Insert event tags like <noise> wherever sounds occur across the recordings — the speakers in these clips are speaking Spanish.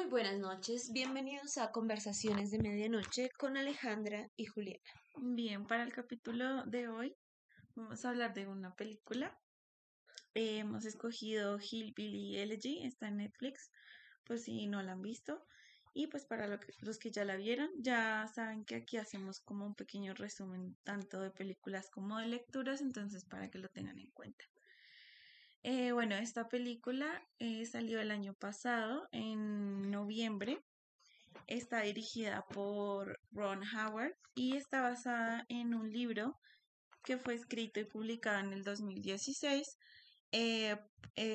Muy buenas noches, bienvenidos a Conversaciones de Medianoche con Alejandra y Juliana. Bien, para el capítulo de hoy vamos a hablar de una película. Eh, hemos escogido Hillbilly Elegy, está en Netflix, pues si no la han visto. Y pues para los que ya la vieron, ya saben que aquí hacemos como un pequeño resumen tanto de películas como de lecturas, entonces para que lo tengan en cuenta. Eh, bueno, esta película eh, salió el año pasado, en noviembre. Está dirigida por Ron Howard y está basada en un libro que fue escrito y publicado en el 2016. Eh,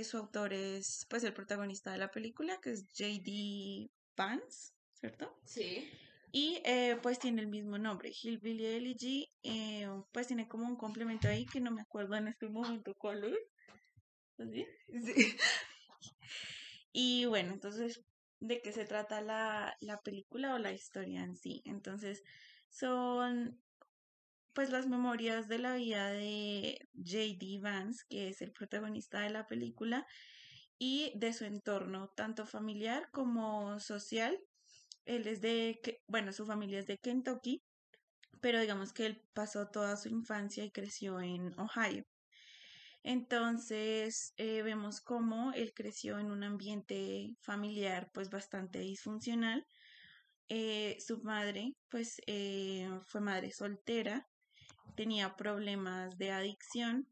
su autor es pues el protagonista de la película, que es J.D. Vance, ¿cierto? Sí. Y pues tiene el mismo nombre, Hillbilly Elegy, pues tiene como un complemento ahí que no me acuerdo en este momento cuál es. ¿Sí? Y bueno, entonces, ¿de qué se trata la, la película o la historia en sí? Entonces, son pues las memorias de la vida de J.D. Vance, que es el protagonista de la película, y de su entorno, tanto familiar como social. Él es de, bueno, su familia es de Kentucky, pero digamos que él pasó toda su infancia y creció en Ohio. Entonces eh, vemos cómo él creció en un ambiente familiar pues bastante disfuncional. Eh, su madre pues eh, fue madre soltera, tenía problemas de adicción.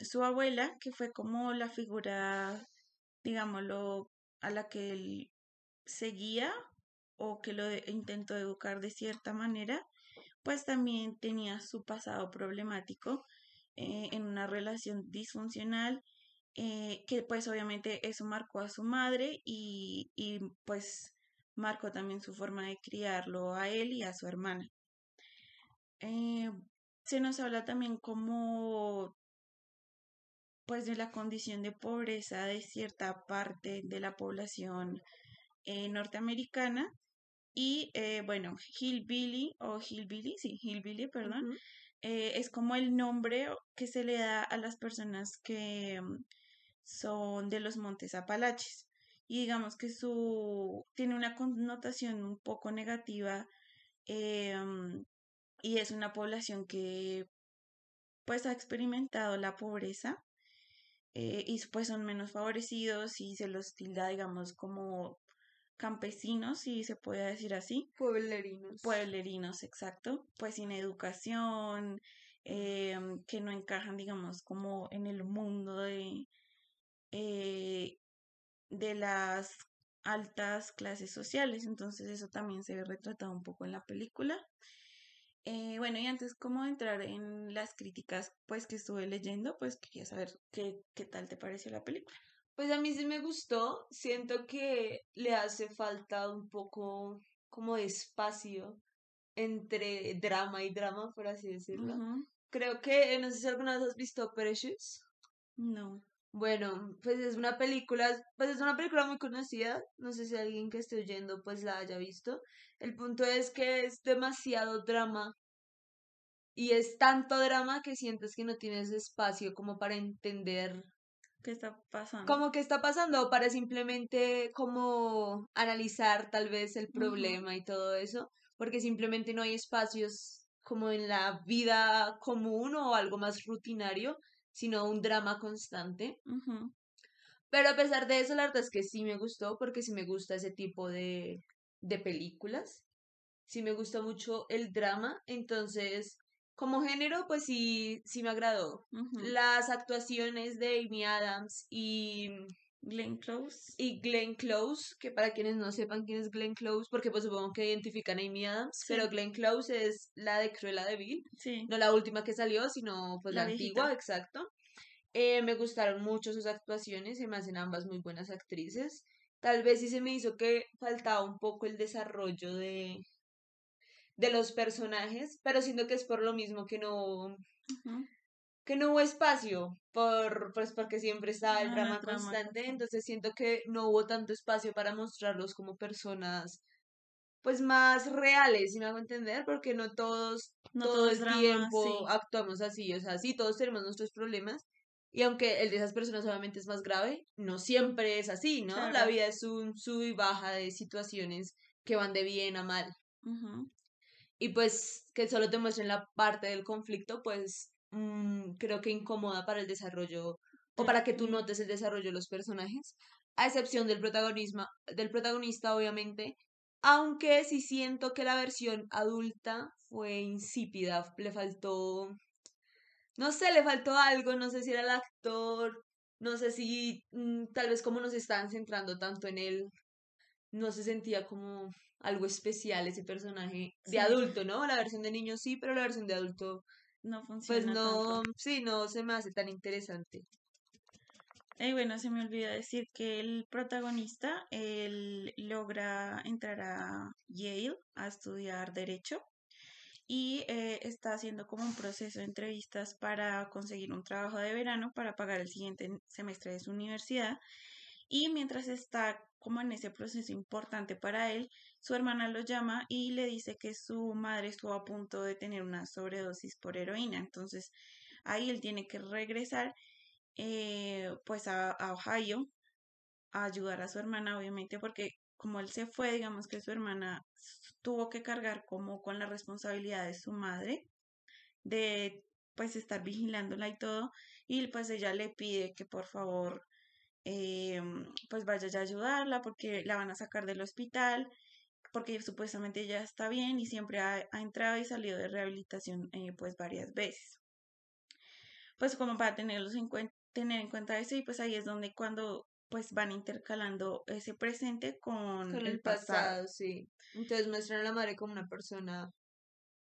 su abuela, que fue como la figura, digámoslo, a la que él seguía o que lo intentó educar de cierta manera, pues también tenía su pasado problemático eh, en una relación disfuncional, eh, que pues obviamente eso marcó a su madre y, y pues marcó también su forma de criarlo a él y a su hermana. Eh, se nos habla también como pues de la condición de pobreza de cierta parte de la población norteamericana y bueno, Hillbilly o Hillbilly, sí, Hillbilly, perdón, eh, es como el nombre que se le da a las personas que mm, son de los Montes Apalaches. Y digamos que su tiene una connotación un poco negativa eh, mm, y es una población que pues ha experimentado la pobreza eh, y pues son menos favorecidos y se los tilda digamos como campesinos, si se puede decir así. Pueblerinos. Pueblerinos, exacto. Pues sin educación, em, que no encajan, digamos, como en el mundo de, eh, de las altas clases sociales. Entonces eso también se ve retratado un poco en la película. Eh, bueno, y antes como entrar en las críticas pues que estuve leyendo, pues quería saber qué, qué tal te pareció la película. Pues a mí sí me gustó, siento que le hace falta un poco como de espacio entre drama y drama, por así decirlo. Creo que, no sé si alguna vez has visto Precious. No. Bueno, pues es una película, pues es una película muy conocida, no sé si alguien que esté oyendo pues la haya visto. El punto es que es demasiado drama y es tanto drama que sientes que no tienes espacio como para entender ¿Qué está pasando? Como que está pasando para simplemente como analizar tal vez el problema y todo eso, porque simplemente no hay espacios como en la vida común o algo más rutinario, sino un drama constante. Pero a pesar de eso, la verdad es que sí me gustó, porque sí me gusta ese tipo de, de películas. Sí me gusta mucho el drama, entonces como género, pues sí, sí me agradó. Las actuaciones de Amy Adams y Glenn Close. Y Glenn Close, que para quienes no sepan quién es Glenn Close, porque pues supongo que identifican a Amy Adams, pero Glenn Close es la de Cruella de Vil. Sí. No la última que salió, sino pues la, antigua, exacto. Eh, me gustaron mucho sus actuaciones, se me hacen ambas muy buenas actrices. Tal vez sí se me hizo que faltaba un poco el desarrollo de, de los personajes, pero siento que es por lo mismo que no, que no hubo espacio, por, pues porque siempre estaba el drama constante, entonces siento que no hubo tanto espacio para mostrarlos como personas pues más reales, si me hago entender, porque no todos todo, el tiempo actuamos así, o sea, sí, todos tenemos nuestros problemas Y aunque el de esas personas obviamente es más grave, no siempre es así, ¿no? La vida es un sub y baja de situaciones que van de bien a mal. Y pues que solo te muestren la parte del conflicto, pues mm, creo que incomoda para el desarrollo o para que tú notes el desarrollo de los personajes, a excepción del protagonismo, del protagonista, obviamente. Aunque sí siento que la versión adulta fue insípida, le faltó, no sé, le faltó algo, no sé si era el actor, no sé si mm, tal vez como nos estaban centrando tanto en él, no se sentía como algo especial ese personaje de Sí. adulto, ¿no? La versión de niño sí, pero la versión de adulto, No pues funciona no, tanto. sí, no se me hace tan interesante. Y bueno, se me olvidó decir que el protagonista, él logra entrar a Yale a estudiar derecho y eh, está haciendo como un proceso de entrevistas para conseguir un trabajo de verano para pagar el siguiente semestre de su universidad. Y mientras está como en ese proceso importante para él, su hermana lo llama y le dice que su madre estuvo a punto de tener una sobredosis por heroína. Entonces ahí él tiene que regresar eh, pues a, Ohio a ayudar a su hermana, obviamente, porque como él se fue, digamos que su hermana tuvo que cargar como con la responsabilidad de su madre, de pues estar vigilándola y todo, y pues ella le pide que por favor eh, pues vaya ya a ayudarla porque la van a sacar del hospital, porque supuestamente ella está bien y siempre ha, ha entrado y salido de rehabilitación eh, pues varias veces. Pues como para tenerlos en cuen- tener en cuenta eso y pues ahí es donde cuando pues van intercalando ese presente con Con el el pasado. pasado, sí. Entonces muestran a la madre como una persona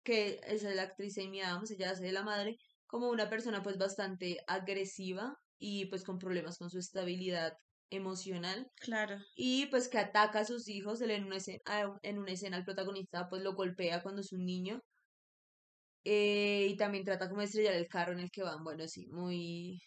que esa es la actriz Amy Adams, ella hace de la madre como una persona pues bastante agresiva y pues con problemas con su estabilidad emocional Claro, y pues que ataca a sus hijos, él en una escena, en una escena el protagonista pues lo golpea cuando es un niño eh, y también trata como de estrellar el carro en el que van, bueno, sí, muy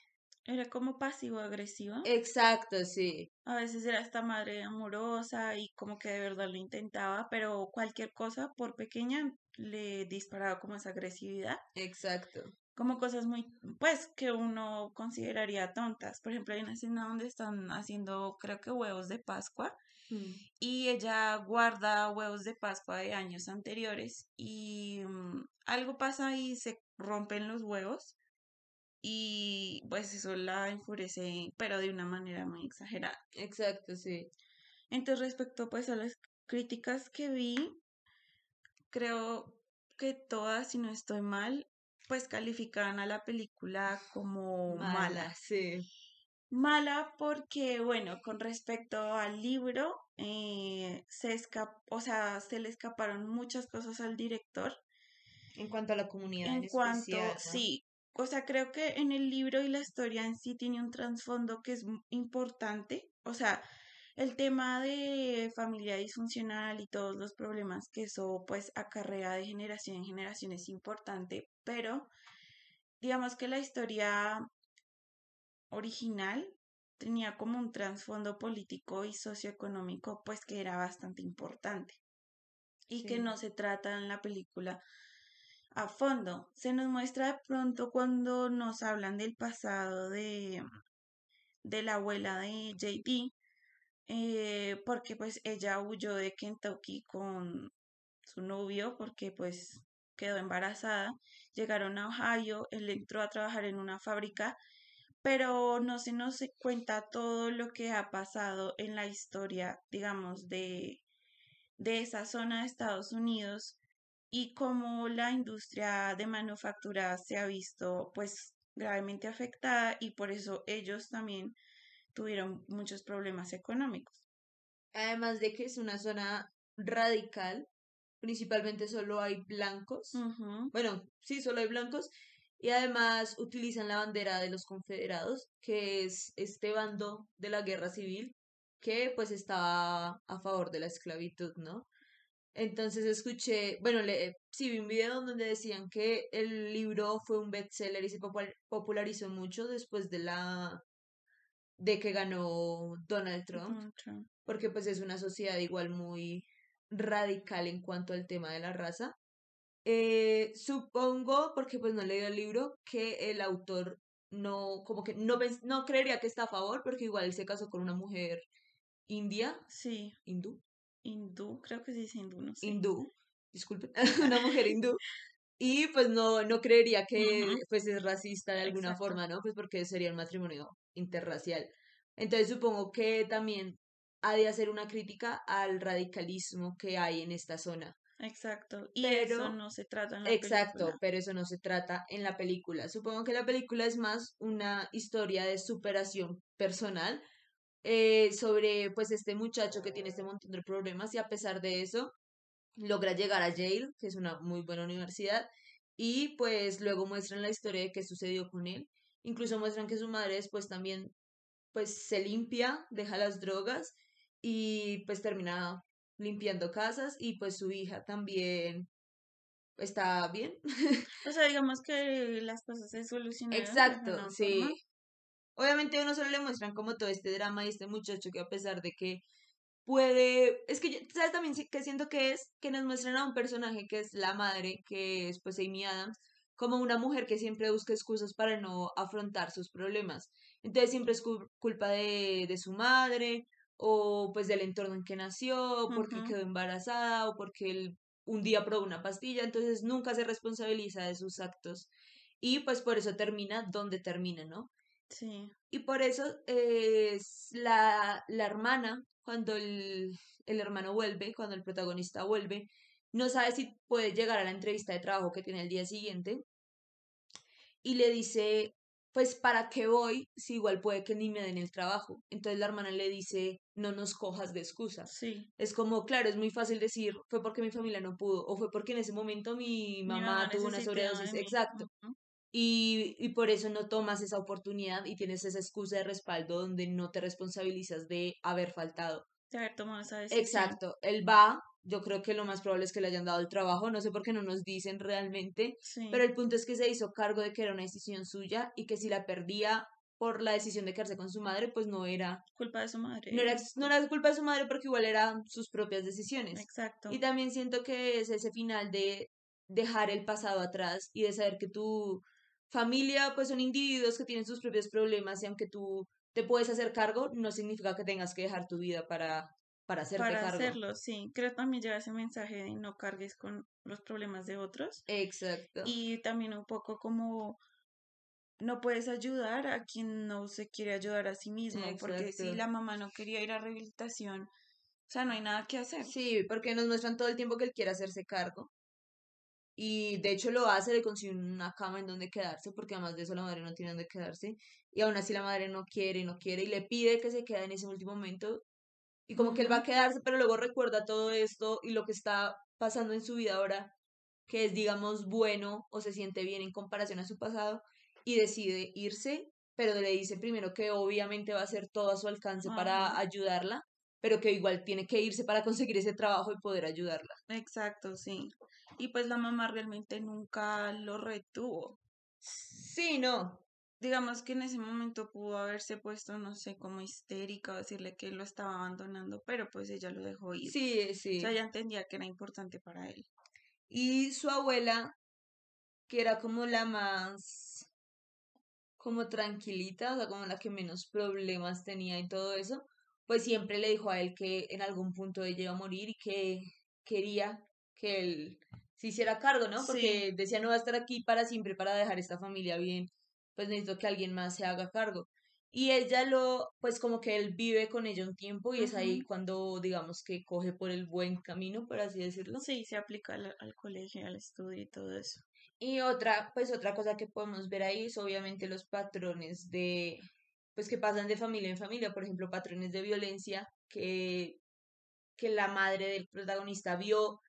era como pasivo-agresiva. exacto, sí, A veces era esta madre amorosa y como que de verdad lo intentaba, pero cualquier cosa, por pequeña, le disparaba como esa agresividad. exacto. Como cosas muy, pues, que uno consideraría tontas. Por ejemplo, hay una escena donde están haciendo, creo que huevos de Pascua, Mm, y ella guarda huevos de Pascua de años anteriores y mm, algo pasa y se rompen los huevos y pues eso la enfurece, pero de una manera muy exagerada. Exacto, sí. Entonces, respecto pues a las críticas que vi, creo que todas, si no estoy mal, pues calificaban a la película como Mala, mala. sí. Mala porque, bueno, con respecto al libro, eh, se escapó, o sea, se le escaparon muchas cosas al director En cuanto a la comunidad en en cuanto, especial, ¿no? sí, o sea, creo que en el libro y la historia en sí tiene un trasfondo que es importante, o sea, el tema de familia disfuncional y todos los problemas que eso pues acarrea de generación en generación es importante, pero digamos que la historia original tenía como un trasfondo político y socioeconómico pues que era bastante importante y que no se trata en la película a fondo. Se nos muestra de pronto cuando nos hablan del pasado de, de la abuela de JP, eh, porque pues ella huyó de Kentucky con su novio porque pues quedó embarazada. Llegaron a Ohio, él entró a trabajar en una fábrica, pero no se nos cuenta todo lo que ha pasado en la historia, digamos, de, de esa zona de Estados Unidos y cómo la industria de manufactura se ha visto pues gravemente afectada y por eso ellos también tuvieron muchos problemas económicos. Además de que es una zona radical, principalmente solo hay blancos. Bueno, sí, solo hay blancos. Y además utilizan la bandera de los confederados, que es este bando de la guerra civil que pues estaba a favor de la esclavitud, ¿no? Entonces escuché, bueno, le, sí vi un video donde decían que el libro fue un bestseller y se popul- popularizó mucho después de la de que ganó Donald Trump, Donald Trump. porque pues es una sociedad igual muy radical en cuanto al tema de la raza. Eh, supongo, porque pues no leí el libro, que el autor no, como que no, no creería que está a favor, porque igual él se casó con una mujer india, Sí, hindú, hindú, creo que sí es hindú, no sé. hindú, disculpen, <laughs> una mujer hindú. Y pues no, no creería que pues es racista de alguna exacto. forma, ¿no? Pues porque sería un matrimonio interracial. Entonces supongo que también ha de hacer una crítica al radicalismo que hay en esta zona. Exacto. Y eso Pero, no se trata en la exacto, película. pero eso no se trata en la película. Supongo que la película es más una historia de superación personal eh, sobre pues este muchacho que tiene este montón de problemas y a pesar de eso logra llegar a Yale, que es una muy buena universidad, y pues luego muestran la historia de qué sucedió con él. Incluso muestran que su madre después también pues se limpia, deja las drogas y pues termina limpiando casas y pues su hija también está bien. <laughs> O sea, digamos que las cosas se solucionaron de Exacto, sí. forma. Obviamente a uno solo le muestran como todo este drama y este muchacho que a pesar de que puede, es que yo, ¿sabes también que siento que es? Que nos muestran a un personaje que es la madre, que es pues Amy Adams, como una mujer que siempre busca excusas para no afrontar sus problemas. Entonces siempre es cul- culpa de, de su madre, o pues del entorno en que nació, o porque quedó embarazada, o porque él un día probó una pastilla, entonces nunca se responsabiliza de sus actos. Y pues por eso termina donde termina, ¿no? Sí, Y por eso eh, es la, la hermana, cuando el, el hermano vuelve, cuando el protagonista vuelve, no sabe si puede llegar a la entrevista de trabajo que tiene el día siguiente y le dice, pues ¿para qué voy si igual puede que ni me den el trabajo? Entonces la hermana le dice, no nos cojas de excusa. sí. Es como, claro, es muy fácil decir, fue porque mi familia no pudo, o fue porque en ese momento mi Mi mamá tuvo una sobredosis. Exacto. Y, y por eso no tomas esa oportunidad y tienes esa excusa de respaldo donde no te responsabilizas de haber faltado. De haber tomado esa decisión. Exacto, él va, yo creo que lo más probable es que le hayan dado el trabajo, no sé por qué no nos dicen realmente, pero Sí, el punto es que se hizo cargo de que era una decisión suya y que si la perdía por la decisión de quedarse con su madre, pues no era, culpa de su madre. no era, no era culpa de su madre porque igual eran sus propias decisiones. Exacto. Y también siento que es ese final de dejar el pasado atrás y de saber que tu familia pues son individuos que tienen sus propios problemas y aunque tú te puedes hacer cargo, no significa que tengas que dejar tu vida para, para hacerte Para cargo. hacerlo, sí. Creo también lleva ese mensaje de no cargues con los problemas de otros. Exacto. Y también un poco como no puedes ayudar a quien no se quiere ayudar a sí mismo, porque si la mamá no quería ir a rehabilitación, o sea, no hay nada que hacer. Sí, porque nos muestran todo el tiempo que él quiere hacerse cargo. Y de hecho lo hace, le consigue una cama en donde quedarse, porque además de eso la madre no tiene donde quedarse. Y aún así la madre no quiere, no quiere, y le pide que se quede en ese último momento. Y como que él va a quedarse, pero luego recuerda todo esto y lo que está pasando en su vida ahora, que es, digamos, bueno o se siente bien en comparación a su pasado, y decide irse, pero le dice primero que obviamente va a hacer todo a su alcance para ayudarla, pero que igual tiene que irse para conseguir ese trabajo y poder ayudarla. exacto, sí. Y pues la mamá realmente nunca lo retuvo. Sí, no. Digamos que en ese momento pudo haberse puesto, no sé, como histérica o decirle que lo estaba abandonando, pero pues ella lo dejó ir. Sí, O sí. sea, ella entendía que era importante para él. Y su abuela, que era como la más, como tranquilita, o sea, como la que menos problemas tenía y todo eso, pues siempre le dijo a él que en algún punto ella iba a morir y que quería que él se hiciera cargo, ¿no? Sí, Porque decía, no va a estar aquí para siempre para dejar esta familia bien, pues necesito que alguien más se haga cargo. Y ella lo, pues como que él vive con ella un tiempo y es ahí cuando, digamos, que coge por el buen camino, por así decirlo. Sí, se aplica al, al colegio, al estudio y todo eso. Y otra, pues otra cosa que podemos ver ahí es obviamente los patrones de, pues que pasan de familia en familia, por ejemplo, patrones de violencia que, que la madre del protagonista vio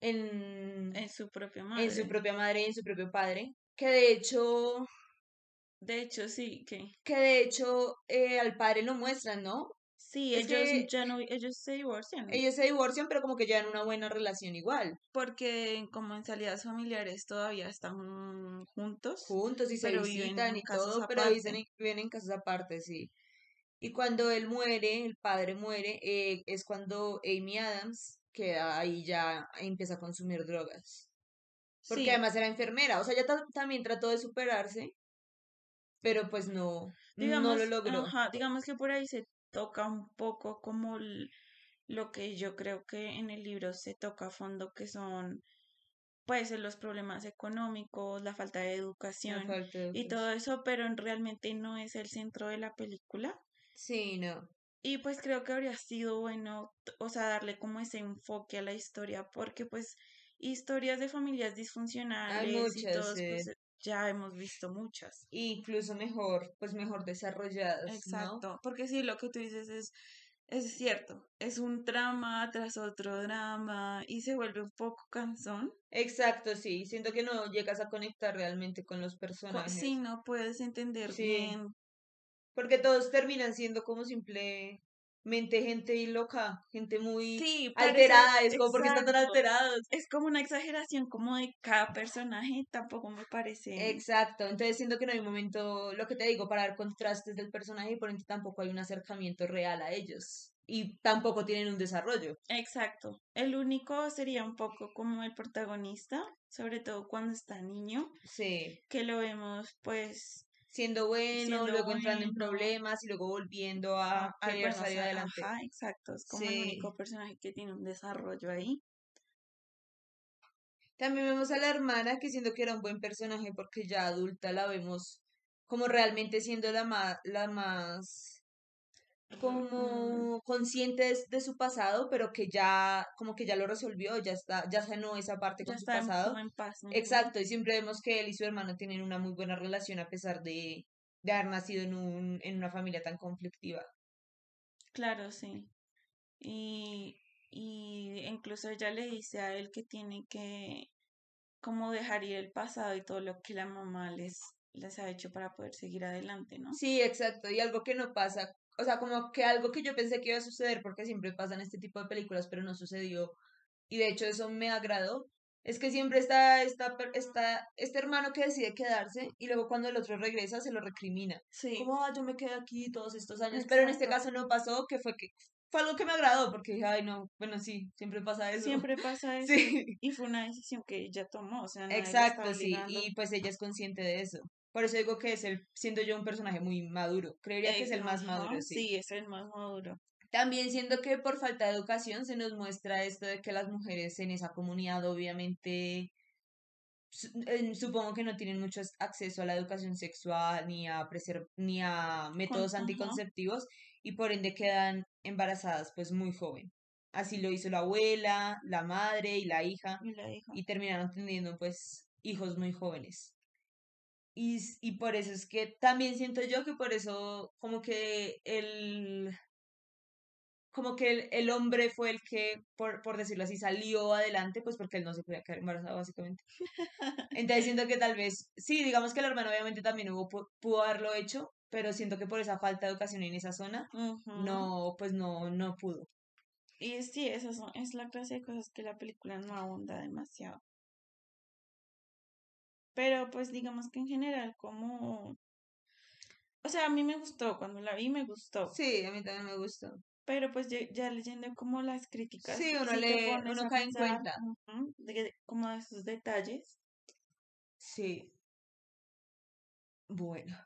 en, En su propia en su madre. propia madre y en su propio padre, que de hecho, De hecho, sí, que que de hecho eh, al padre lo muestran, ¿no? sí, Es ellos que ya no, ellos se divorcian. ellos se divorcian, pero como que llevan una buena relación igual, Porque como en salidas familiares todavía están juntos, juntos y se pero viven visitan y todo, pero dicen, aparte. viven en casas aparte, sí. Y cuando él muere, el padre muere, eh, es cuando Amy Adams queda ahí ya empieza a consumir drogas. Porque Sí, además era enfermera, o sea, ella ta- también trató de superarse, pero pues no, digamos, no lo logró. Ajá, digamos que por ahí se toca un poco como lo que yo creo que en el libro se toca a fondo, que son pues los problemas económicos, la falta de educación y todo eso, pero realmente no es el centro de la película. Sí, no. Y pues creo que habría sido bueno, o sea, darle como ese enfoque a la historia, porque pues historias de familias disfuncionales y todos, pues, ya hemos visto muchas. Incluso mejor, pues mejor desarrolladas. Exacto, porque sí, lo que tú dices es es cierto, es un drama tras otro drama y se vuelve un poco cansón. Exacto, sí, siento que no llegas a conectar realmente con los personajes. Sí, no puedes entender bien. Porque todos terminan siendo como simple mente gente loca, gente muy alterada, es como porque están tan alterados. Es como una exageración como de cada personaje, tampoco me parece. Exacto, entonces siento que no hay momento, lo que te digo, para dar contrastes del personaje y por ende tampoco hay un acercamiento real a ellos y tampoco tienen un desarrollo. Exacto, el único sería un poco como el protagonista, sobre todo cuando está niño. Sí. Que lo vemos pues siendo bueno, luego entrando en problemas y luego volviendo a, querer salir adelante. Ajá, exacto, es como el único personaje que tiene un desarrollo ahí. También vemos a la hermana que siendo que era un buen personaje porque ya adulta la vemos como realmente siendo la más, la más como consciente de, su pasado, pero que ya, como que ya lo resolvió, ya está, ya sanó esa parte con su pasado. Exacto, y siempre vemos que él y su hermano tienen una muy buena relación a pesar de, de haber nacido en, un, en una familia tan conflictiva. Claro, sí. Y, y incluso ella le dice a él que tiene que como dejar ir el pasado y todo lo que la mamá les, les ha hecho para poder seguir adelante, ¿no? Sí, exacto. Y algo que no pasa o sea, como que algo que yo pensé que iba a suceder, porque siempre pasan este tipo de películas, pero no sucedió. Y de hecho eso me agradó. Es que siempre está, está, está este hermano que decide quedarse y luego cuando el otro regresa se lo recrimina. Sí. Como, ah, yo me quedé aquí todos estos años. Pero en este caso no pasó, que fue que fue algo que me agradó, porque dije, ay, no, bueno, sí, siempre pasa eso. Siempre pasa <laughs> eso. Sí. Y fue una decisión que ella tomó, o sea, Exacto, sí, y pues ella es consciente de eso. Por eso digo que es el, siendo yo un personaje muy maduro. Creería que es el más maduro, sí. Sí, es el más maduro. También siendo que por falta de educación se nos muestra esto de que las mujeres en esa comunidad obviamente supongo que no tienen mucho acceso a la educación sexual ni a ni a métodos anticonceptivos y por ende quedan embarazadas pues muy joven. Así lo hizo la abuela, la madre y la hija y, la hija. y terminaron teniendo pues hijos muy jóvenes. Y, y por eso es que también siento yo que por eso como que el como que el, el, hombre fue el que, por, por decirlo así, salió adelante, pues porque él no se podía quedar embarazado, básicamente. Entonces siento que tal vez, sí, digamos que el hermano obviamente también hubo, pudo haberlo hecho, pero siento que por esa falta de educación en esa zona, no, pues no, no pudo. Y sí, esa es la clase de cosas que la película no abunda demasiado. Pero pues digamos que en general como... O sea, a mí me gustó, cuando la vi me gustó. Sí, a mí también me gustó. Pero pues ya, leyendo como las críticas. Sí, uno, lee, uno cae en cuenta. de, como de esos detalles. Sí. Bueno.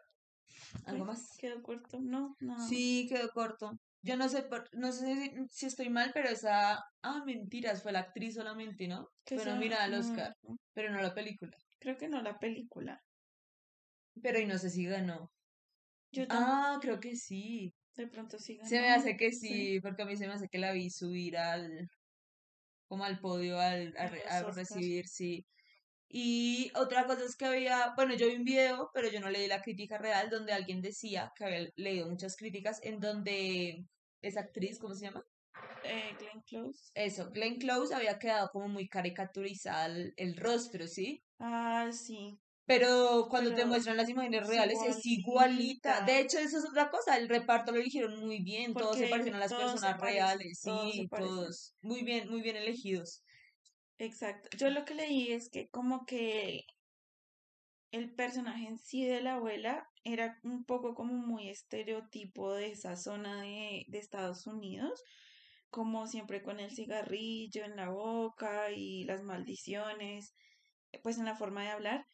¿Algo pues, más? Quedó corto, no, no. Sí, quedó corto. Yo no sé, no sé si, estoy mal, pero esa, ah, mentiras, fue la actriz solamente, ¿no? Pero mira al Oscar, pero no la película. Creo que no la película. Pero y no sé si ganó. Yo ah, creo que sí. De pronto sí ganó. Se me hace que sí, porque a mí se me hace que la vi subir al como al podio al, a, recibir, sí. Y otra cosa es que había, bueno, yo vi un video, pero yo no leí la crítica real, donde alguien decía que había leído muchas críticas en donde esa actriz, ¿cómo se llama? Eh, Glenn Close. Eso, Glenn Close había quedado como muy caricaturizada el, rostro, ¿sí? Ah, sí. Pero cuando te muestran las imágenes reales es igualita. De hecho, eso es otra cosa. El reparto lo eligieron muy bien. todos se parecen a las personas reales. sí, todos. Muy bien, muy bien elegidos. Exacto. Yo lo que leí es que como que el personaje en sí de la abuela era un poco como muy estereotipo de esa zona de, de Estados Unidos como siempre con el cigarrillo en la boca y las maldiciones, pues en la forma de hablar.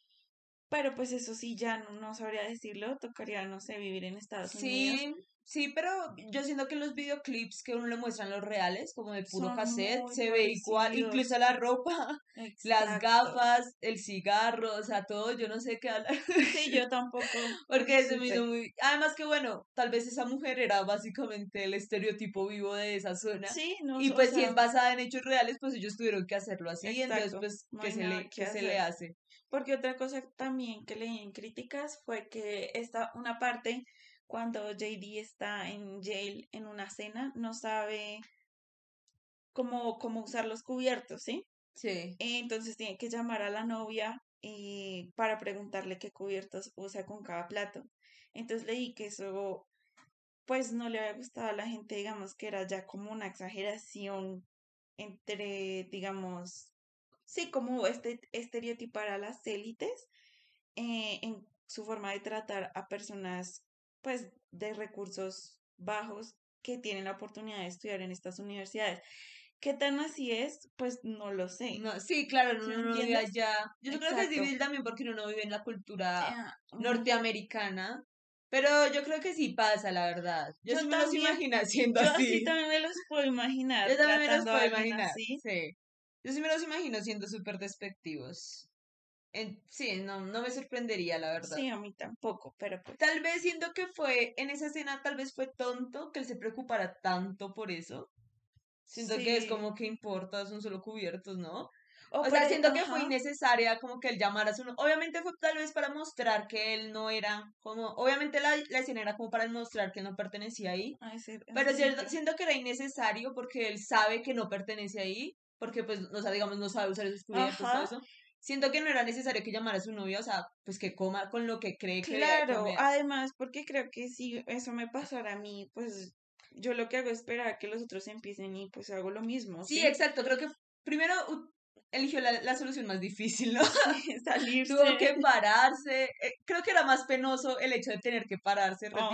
Pero pues eso sí, ya no, no sabría decirlo, tocaría, no sé, vivir en Estados Unidos. Sí, sí, pero yo siento que los videoclips que uno le muestran los reales, como de puro Son cassette, se ve igual, incluso la ropa, <laughs> las gafas, el cigarro, o sea, todo, yo no sé qué hablar. Sí, yo tampoco. <laughs> Porque se me hizo muy... Además que bueno, tal vez esa mujer era básicamente el estereotipo vivo de esa zona. Sí, no, Y o pues si es basada en hechos reales, pues ellos tuvieron que hacerlo así, entonces Exacto, pues, no ¿qué se le, que qué se le hace? Porque otra cosa también que leí en críticas fue que esta, una parte, cuando JD está en jail en una cena, no sabe cómo, cómo usar los cubiertos, ¿sí? Sí. Entonces tiene que llamar a la novia eh, para preguntarle qué cubiertos usa con cada plato. Entonces leí que eso, pues no le había gustado a la gente, digamos que era ya como una exageración entre, digamos, sí, como este estereotipar a las élites eh, en su forma de tratar a personas, pues, de recursos bajos que tienen la oportunidad de estudiar en estas universidades. ¿Qué tan así es? Pues no lo sé. No, sí, claro, ¿Sí uno no vive allá. Yo creo que es difícil también porque uno no vive en la cultura Ah, norteamericana. Pero yo creo que sí pasa, la verdad. Yo, Yo sí me los imagino <laughs> Yo así así. también me los puedo imaginar. Yo también me los puedo imaginar. así. Sí. Yo sí me los imagino siendo súper despectivos. En- sí, no, no me sorprendería, la verdad. Sí, a mí tampoco, pero pues. Tal vez siento que fue, en esa escena tal vez fue tonto que él se preocupara tanto por eso. Siento que es Sí. como que importa, son solo cubiertos, ¿no? O O sea, siento que fue innecesaria como que él llamara a su... Obviamente fue tal vez para mostrar que él no era como... Obviamente la, la escena era como para mostrar que él no pertenecía ahí. Ay, sí, Pero sí, sí. siento que era innecesario porque él sabe que no pertenece ahí. Porque pues, o sea, digamos, no sabe usar esos cubiertos, todo Ajá. eso. Siento que no era necesario que llamara a su novia, o sea, pues que coma con lo que cree que debe Claro, comer. además, porque creo que si eso me pasara a mí, pues yo lo que hago es esperar a que los otros empiecen y pues hago lo mismo, Sí, ¿sí? exacto. Creo que primero eligió la, la solución más difícil, ¿no? <laughs> <laughs> Salirse. Tuvo que pararse. eh, creo que era más penoso el hecho de tener que pararse, Oh.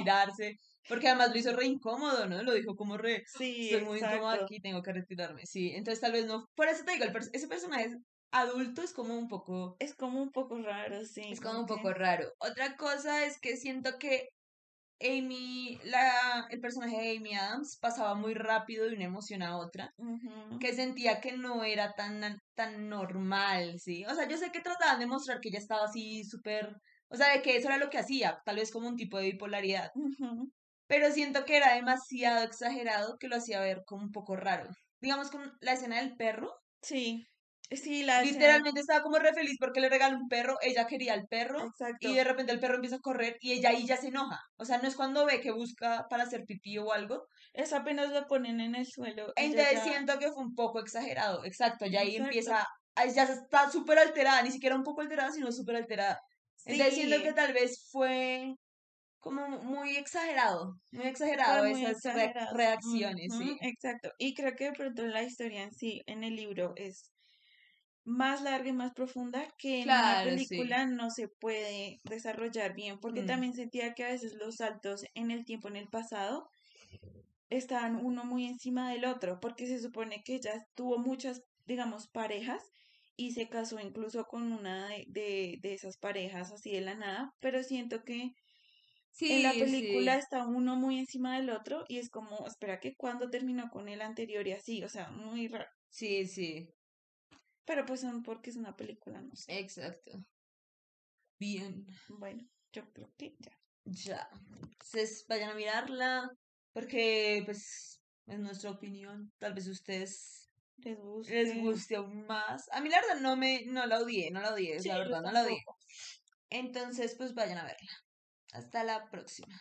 Porque además lo hizo re incómodo, ¿no? Lo dijo como re. Sí, Estoy muy incómodo exacto. aquí, tengo que retirarme. Sí, entonces tal vez no. Por eso te digo, el pers- ese personaje adulto es como un poco. Es como un poco raro, sí. Es como un poco raro. Otra cosa es que siento que Amy, la, el personaje de Amy Adams pasaba muy rápido de una emoción a otra. Que sentía que no era tan, tan normal, ¿sí? O sea, yo sé que trataban de mostrar que ella estaba así súper, o sea, de que eso era lo que hacía, tal vez como un tipo de bipolaridad, Ujú. Pero siento que era demasiado exagerado que lo hacía ver como un poco raro. Digamos con la escena del perro, Sí, sí, la escena- literalmente estaba como re feliz porque le regaló un perro, ella quería el perro. Exacto. Y de repente el perro empieza a correr y ella ahí ya se enoja. O sea, no es cuando ve que busca para hacer pipí o algo, Es apenas lo ponen en el suelo. Entonces ya- siento que fue un poco exagerado, exacto, ya ahí Exacto. empieza, ya está súper alterada, ni siquiera un poco alterada, sino súper alterada. Entonces siento Sí. que tal vez fue como muy exagerado, muy exagerado muy esas re- reacciones, sí. Exacto. Y creo que de pronto la historia en sí, en el libro, es más larga y más profunda que en sí. película no se puede desarrollar bien, porque Mm. también sentía que a veces los saltos en el tiempo, en el pasado, estaban uno muy encima del otro, porque se supone que ella tuvo muchas, digamos, parejas y se casó incluso con una de, de, de esas parejas así de la nada, pero siento que en la película sí. está uno muy encima del otro y es como, espera, que cuando terminó con el anterior y así, o sea, muy raro. Sí, sí, Pero pues son porque es una película, no sé. exacto. Bien, Bueno, yo creo que ya. ya. Entonces vayan a mirarla, porque pues es nuestra opinión. Tal vez ustedes Les guste. les guste aún más. A mí la verdad no me, no la odié, no la odié, Sí, la verdad, no la odié. Entonces, pues vayan a verla. Hasta la próxima.